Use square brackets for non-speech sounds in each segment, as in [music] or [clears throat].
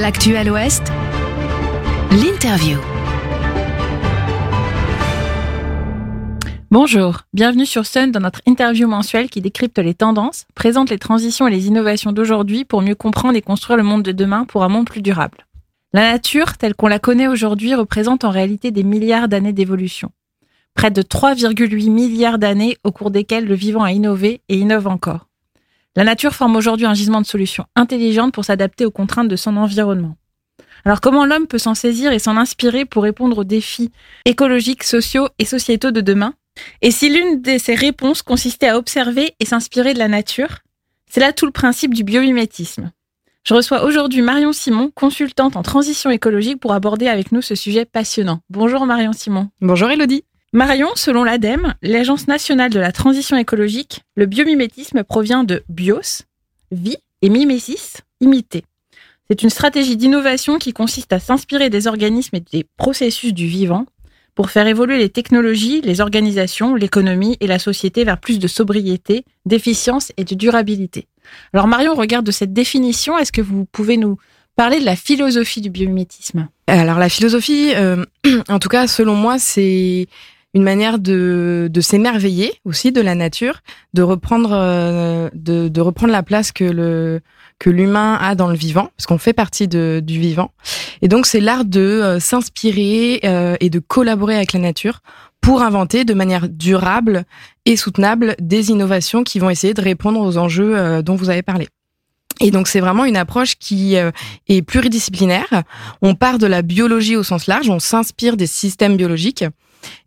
L'actu à l'Ouest, l'interview. Bonjour, bienvenue sur Sun dans notre interview mensuelle qui décrypte les tendances, présente les transitions et les innovations d'aujourd'hui pour mieux comprendre et construire le monde de demain pour un monde plus durable. La nature, telle qu'on la connaît aujourd'hui, représente en réalité des milliards d'années d'évolution. Près de 3,8 milliards d'années au cours desquelles le vivant a innové et innove encore. La nature forme aujourd'hui un gisement de solutions intelligentes pour s'adapter aux contraintes de son environnement. Alors comment l'homme peut s'en saisir et s'en inspirer pour répondre aux défis écologiques, sociaux et sociétaux de demain? Et si l'une de ces réponses consistait à observer et s'inspirer de la nature C'est là tout le principe du biomimétisme. Je reçois aujourd'hui Marion Simon, consultante en transition écologique, pour aborder avec nous ce sujet passionnant. Bonjour Marion Simon. Bonjour Elodie. Marion, selon l'ADEME, l'Agence nationale de la transition écologique, le biomimétisme provient de bios, vie, et mimésis, imiter. C'est une stratégie d'innovation qui consiste à s'inspirer des organismes et des processus du vivant pour faire évoluer les technologies, les organisations, l'économie et la société vers plus de sobriété, d'efficience et de durabilité. Alors Marion, regarde de cette définition, est-ce que vous pouvez nous parler de la philosophie du biomimétisme? Alors la philosophie, euh, [clears throat] en tout cas selon moi, c'est une manière de, de s'émerveiller aussi de la nature, de reprendre euh, de, de, reprendre la place que le que l'humain a dans le vivant, parce qu'on fait partie de, du vivant. Et donc c'est l'art de euh, s'inspirer euh, et de collaborer avec la nature pour inventer de manière durable et soutenable des innovations qui vont essayer de répondre aux enjeux dont vous avez parlé. Et donc c'est vraiment une approche qui est pluridisciplinaire. On part de la biologie au sens large, on s'inspire des systèmes biologiques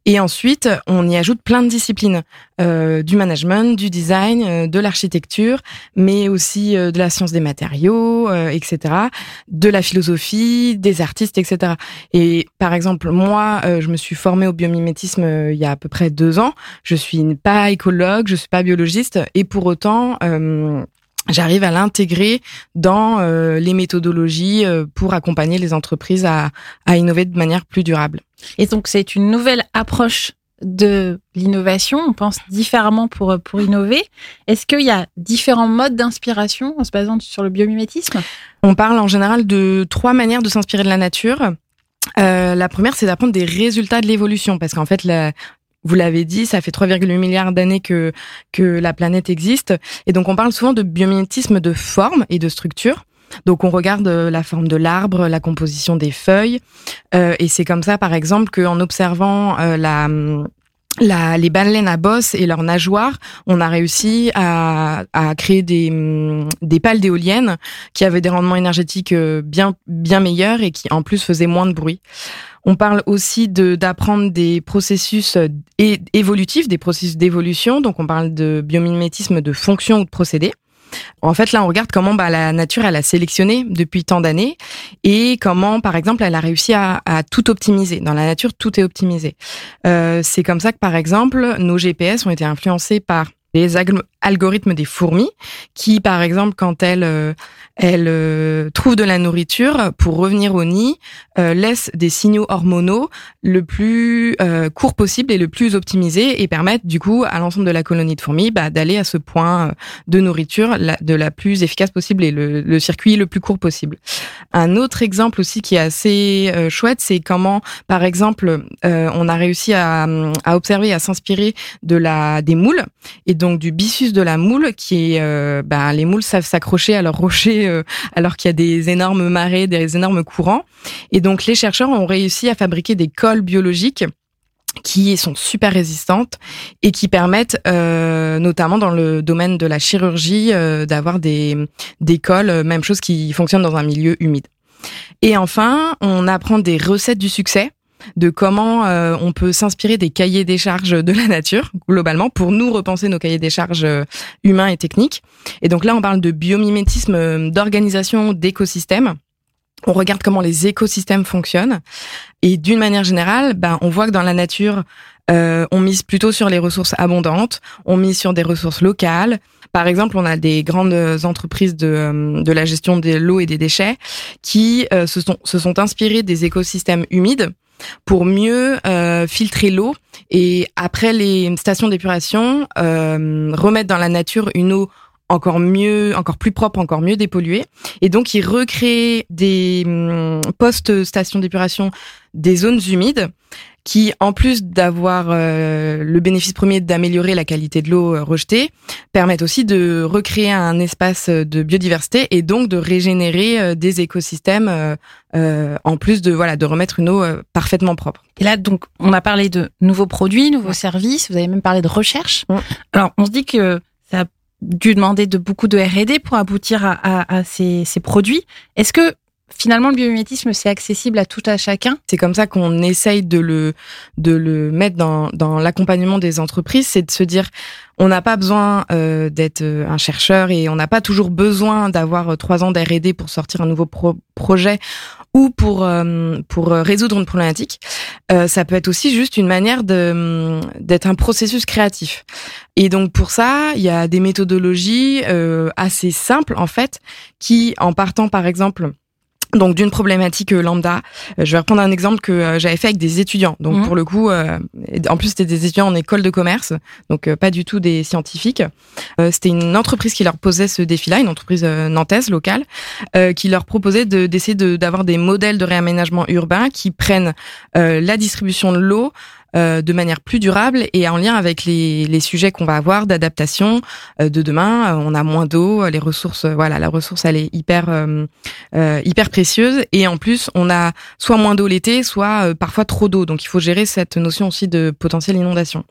et ensuite, on y ajoute plein de disciplines, euh, du management, du design, euh, de l'architecture, mais aussi euh, de la science des matériaux, euh, etc., de la philosophie, des artistes, etc. Et par exemple, moi, je me suis formée au biomimétisme il y a à peu près deux ans. Je suis pas écologue, je suis pas biologiste, et pour autant j'arrive à l'intégrer dans euh, les méthodologies euh, pour accompagner les entreprises à, à, innover de manière plus durable. Et donc c'est une nouvelle approche de l'innovation, on pense différemment pour, pour innover. Est-ce qu'il y a différents modes d'inspiration en se basant sur le biomimétisme? On parle en général de trois manières de s'inspirer de la nature. Euh, la première, c'est d'apprendre des résultats de l'évolution, parce qu'en fait, la, vous l'avez dit, ça fait 3,8 milliards d'années que, que la planète existe. Et donc, on parle souvent de biomimétisme de forme et de structure. Donc on regarde euh, la forme de l'arbre, la composition des feuilles, euh, et c'est comme ça, par exemple, qu'en observant euh, la la, les baleines à bosse et leurs nageoires, on a réussi à, à créer des, des pales d'éoliennes qui avaient des rendements énergétiques bien, bien meilleurs et qui en plus faisaient moins de bruit. On parle aussi d'apprendre des processus euh, évolutifs, des processus d'évolution. Donc, on parle de biomimétisme de fonctions ou de procédés. En fait, là, on regarde comment bah, la nature, elle a sélectionné depuis tant d'années et comment, par exemple, elle a réussi à, tout optimiser. Dans la nature, tout est optimisé. Euh, c'est comme ça que, par exemple, nos GPS ont été influencés par les algorithmes des fourmis qui, par exemple, quand elles, euh, elles euh, trouvent de la nourriture, pour revenir au nid, euh, laissent des signaux hormonaux le plus euh, court possible et le plus optimisé et permettent du coup à l'ensemble de la colonie de fourmis bah, d'aller à ce point de nourriture de la plus efficace possible et le, le, circuit le plus court possible. Un autre exemple aussi qui est assez chouette, c'est comment, par exemple, on a réussi à, à observer, à s'inspirer de la des moules et donc du byssus de la moule qui est, euh, bah, les moules savent s'accrocher à leurs rochers euh, alors qu'il y a des énormes marées, des énormes courants. Et donc les chercheurs ont réussi à fabriquer des colles biologiques qui sont super résistantes et qui permettent, euh, notamment dans le domaine de la chirurgie, d'avoir des, des colles, même chose qui fonctionnent dans un milieu humide. Et enfin, on apprend des recettes du succès de comment euh, on peut s'inspirer des cahiers des charges de la nature globalement pour nous repenser nos cahiers des charges euh, humains et techniques. Et donc là, on parle de biomimétisme, euh, d'organisation d'écosystèmes. On regarde comment les écosystèmes fonctionnent et d'une manière générale, ben, on voit que dans la nature, on mise plutôt sur les ressources abondantes, on mise sur des ressources locales. Par exemple, on a des grandes entreprises de, de la gestion de l'eau et des déchets qui se, sont, se sont inspirées des écosystèmes humides pour mieux euh, filtrer l'eau et après les stations d'épuration, euh, remettre dans la nature une eau encore mieux, encore plus propre, encore mieux dépollué. Et donc, ils recréent des hum, postes stations d'épuration des zones humides qui, en plus d'avoir euh, le bénéfice premier d'améliorer la qualité de l'eau euh, rejetée, permettent aussi de recréer un espace de biodiversité et donc de régénérer euh, des écosystèmes en plus de voilà de remettre une eau parfaitement propre. Et là, donc, on a parlé de nouveaux produits, nouveaux services. Vous avez même parlé de recherche. Alors, on se dit que ça a dû demander de beaucoup de R&D pour aboutir à, à, à ces, ces produits. Est-ce que finalement, le biomimétisme, c'est accessible à tout à chacun. C'est comme ça qu'on essaye de le, de le mettre dans, dans l'accompagnement des entreprises, c'est de se dire, on n'a pas besoin euh, d'être euh, un chercheur et on n'a pas toujours besoin d'avoir euh, trois ans d'R&D pour sortir un nouveau projet ou pour euh, pour résoudre une problématique. Euh, ça peut être aussi juste une manière de d'être un processus créatif. Et donc pour ça, il y a des méthodologies euh, assez simples en fait, qui en partant par exemple donc d'une problématique euh, lambda, euh, je vais reprendre un exemple que euh, j'avais fait avec des étudiants. Donc mhm. pour le coup, en plus c'était des étudiants en école de commerce, donc pas du tout des scientifiques. c'était une entreprise qui leur posait ce défi-là, une entreprise nantaise locale, qui leur proposait d'essayer d'avoir des modèles de réaménagement urbain qui prennent la distribution de l'eau euh, de manière plus durable et en lien avec les, les sujets qu'on va avoir d'adaptation euh, de demain. Euh, on a moins d'eau, les ressources, voilà, la ressource elle est hyper hyper précieuse et en plus on a soit moins d'eau l'été, soit parfois trop d'eau. Donc il faut gérer cette notion aussi de potentielle inondation.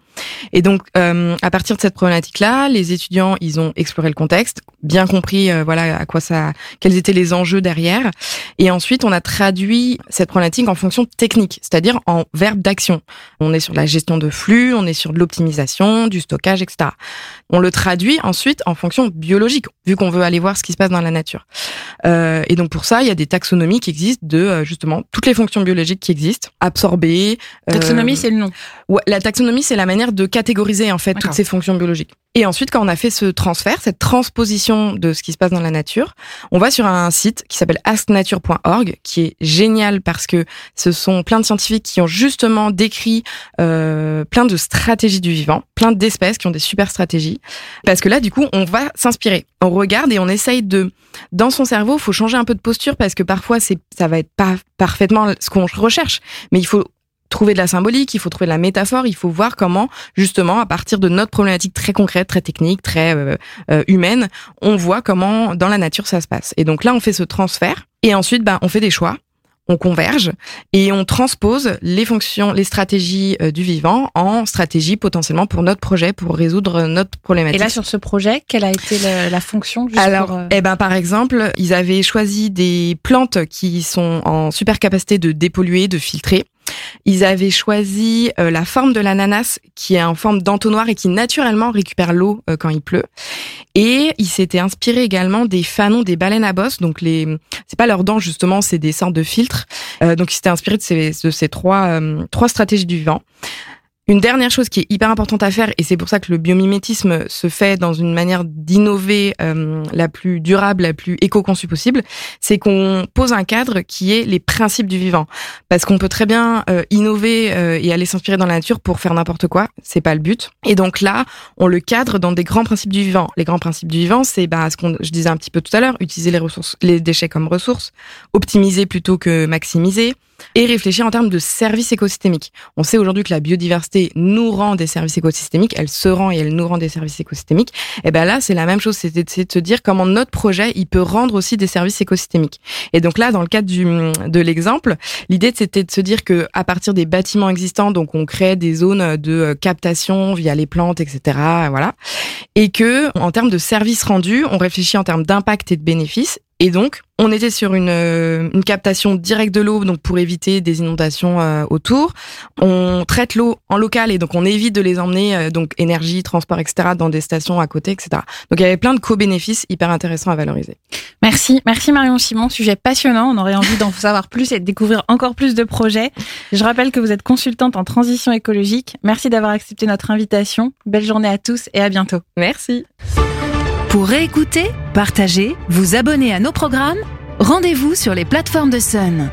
Et donc à partir de cette problématique-là, les étudiants ils ont exploré le contexte, bien compris voilà à quoi ça, quels étaient les enjeux derrière, et ensuite on a traduit cette problématique en fonction technique, c'est-à-dire en verbe d'action. On est sur la gestion de flux, on est sur de l'optimisation, du stockage, etc. On le traduit ensuite en fonction biologique, vu qu'on veut aller voir ce qui se passe dans la nature. Euh, et donc pour ça, il y a des taxonomies qui existent de euh, justement toutes les fonctions biologiques qui existent, absorber. Euh, taxonomie, c'est le nom. Ouais, la taxonomie, c'est la manière de catégoriser en fait toutes ces fonctions biologiques. Et ensuite, quand on a fait ce transfert, cette transposition de ce qui se passe dans la nature, on va sur un site qui s'appelle asknature.org, qui est génial parce que ce sont plein de scientifiques qui ont justement décrit euh, plein de stratégies du vivant, plein d'espèces qui ont des super stratégies. Parce que là, du coup, on va s'inspirer. On regarde et on essaye de, dans son cerveau, il faut changer un peu de posture parce que parfois, c'est, ça va être pas parfaitement ce qu'on recherche, mais il faut trouver de la symbolique, il faut trouver de la métaphore, il faut voir comment, justement, à partir de notre problématique très concrète, très technique, très euh, euh, humaine, on voit comment dans la nature ça se passe. Et donc là, on fait ce transfert et ensuite, bah, on fait des choix. On converge et on transpose les fonctions, les stratégies euh, du vivant en stratégie potentiellement pour notre projet, pour résoudre notre problématique. Et là, sur ce projet, quelle a été la, fonction juste Alors, eh ben, par exemple, ils avaient choisi des plantes qui sont en super capacité de dépolluer, de filtrer. Ils avaient choisi euh, la forme de l'ananas qui est en forme d'entonnoir et qui naturellement récupère l'eau euh, quand il pleut. Et ils s'étaient inspirés également des fanons des baleines à bosse. Donc les, c'est pas leurs dents justement, c'est des sortes de filtres. Euh, donc ils s'étaient inspirés de ces, de ces trois, trois stratégies du vivant. Une dernière chose qui est hyper importante à faire, et c'est pour ça que le biomimétisme se fait dans une manière d'innover euh, la plus durable, la plus éco-conçue possible, c'est qu'on pose un cadre qui est les principes du vivant. Parce qu'on peut très bien euh, innover euh, et aller s'inspirer dans la nature pour faire n'importe quoi, c'est pas le but. Et donc là, on le cadre dans des grands principes du vivant. Les grands principes du vivant, c'est bah, ce qu'on je disais un petit peu tout à l'heure, utiliser les ressources, les déchets comme ressources, optimiser plutôt que maximiser, et réfléchir en termes de services écosystémiques. On sait aujourd'hui que la biodiversité nous rend des services écosystémiques, elle se rend et elle nous rend des services écosystémiques. Et ben là, c'est la même chose, c'est de se dire comment notre projet, il peut rendre aussi des services écosystémiques. Et donc là, dans le cadre du, de l'exemple, l'idée c'était de se dire que à partir des bâtiments existants, donc on crée des zones de captation via les plantes, etc. Voilà, et que en termes de services rendus, on réfléchit en termes d'impact et de bénéfices et donc, on était sur une, euh, une captation directe de l'eau, donc pour éviter des inondations euh, autour. On traite l'eau en local et donc on évite de les emmener, euh, donc énergie, transport, etc., dans des stations à côté, etc. Donc il y avait plein de co-bénéfices hyper intéressants à valoriser. Merci, merci Marion Simon, sujet passionnant. On aurait envie d'en [laughs] savoir plus et de découvrir encore plus de projets. Je rappelle que vous êtes consultante en transition écologique. Merci d'avoir accepté notre invitation. Belle journée à tous et à bientôt. Merci. Pour réécouter, partager, vous abonner à nos programmes, rendez-vous sur les plateformes de Sun.